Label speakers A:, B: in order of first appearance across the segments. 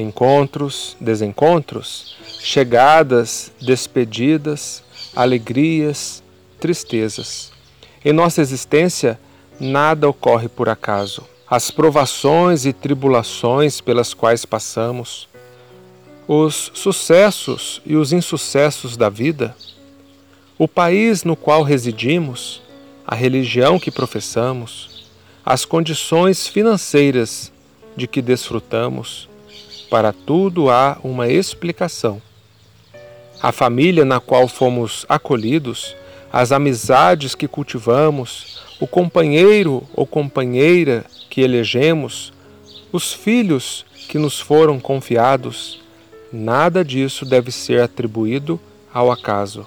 A: Encontros, desencontros, chegadas, despedidas, alegrias, tristezas. Em nossa existência, nada ocorre por acaso. As provações e tribulações pelas quais passamos, os sucessos e os insucessos da vida, o país no qual residimos, a religião que professamos, as condições financeiras de que desfrutamos, para tudo há uma explicação. A família na qual fomos acolhidos, as amizades que cultivamos, o companheiro ou companheira que elegemos, os filhos que nos foram confiados, nada disso deve ser atribuído ao acaso.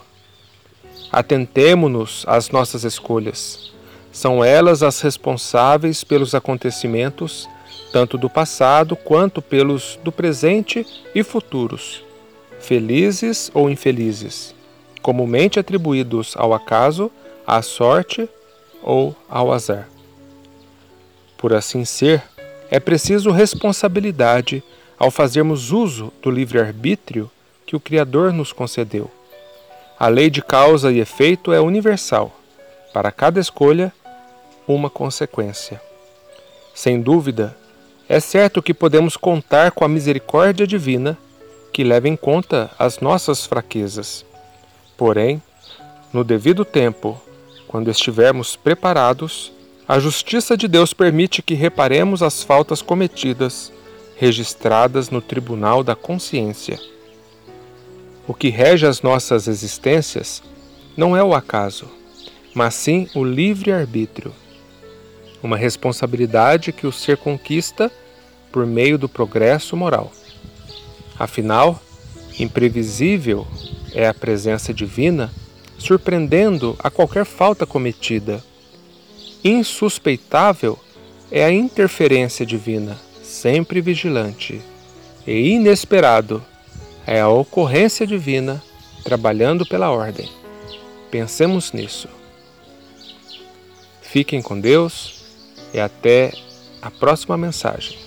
A: Atentemo-nos às nossas escolhas. São elas as responsáveis pelos acontecimentos, tanto do passado quanto pelos do presente e futuros, felizes ou infelizes, comumente atribuídos ao acaso, à sorte ou ao azar. Por assim ser, é preciso responsabilidade ao fazermos uso do livre-arbítrio que o Criador nos concedeu. A lei de causa e efeito é universal. Para cada escolha, uma consequência. Sem dúvida, é certo que podemos contar com a misericórdia divina que leva em conta as nossas fraquezas. Porém, no devido tempo, quando estivermos preparados, a justiça de Deus permite que reparemos as faltas cometidas, registradas no tribunal da consciência. O que rege as nossas existências não é o acaso, mas sim o livre-arbítrio. Uma responsabilidade que o ser conquista por meio do progresso moral. Afinal, imprevisível é a presença divina, surpreendendo a qualquer falta cometida. Insuspeitável é a interferência divina, sempre vigilante. E inesperado é a ocorrência divina trabalhando pela ordem. Pensemos nisso. Fiquem com Deus e até a próxima mensagem.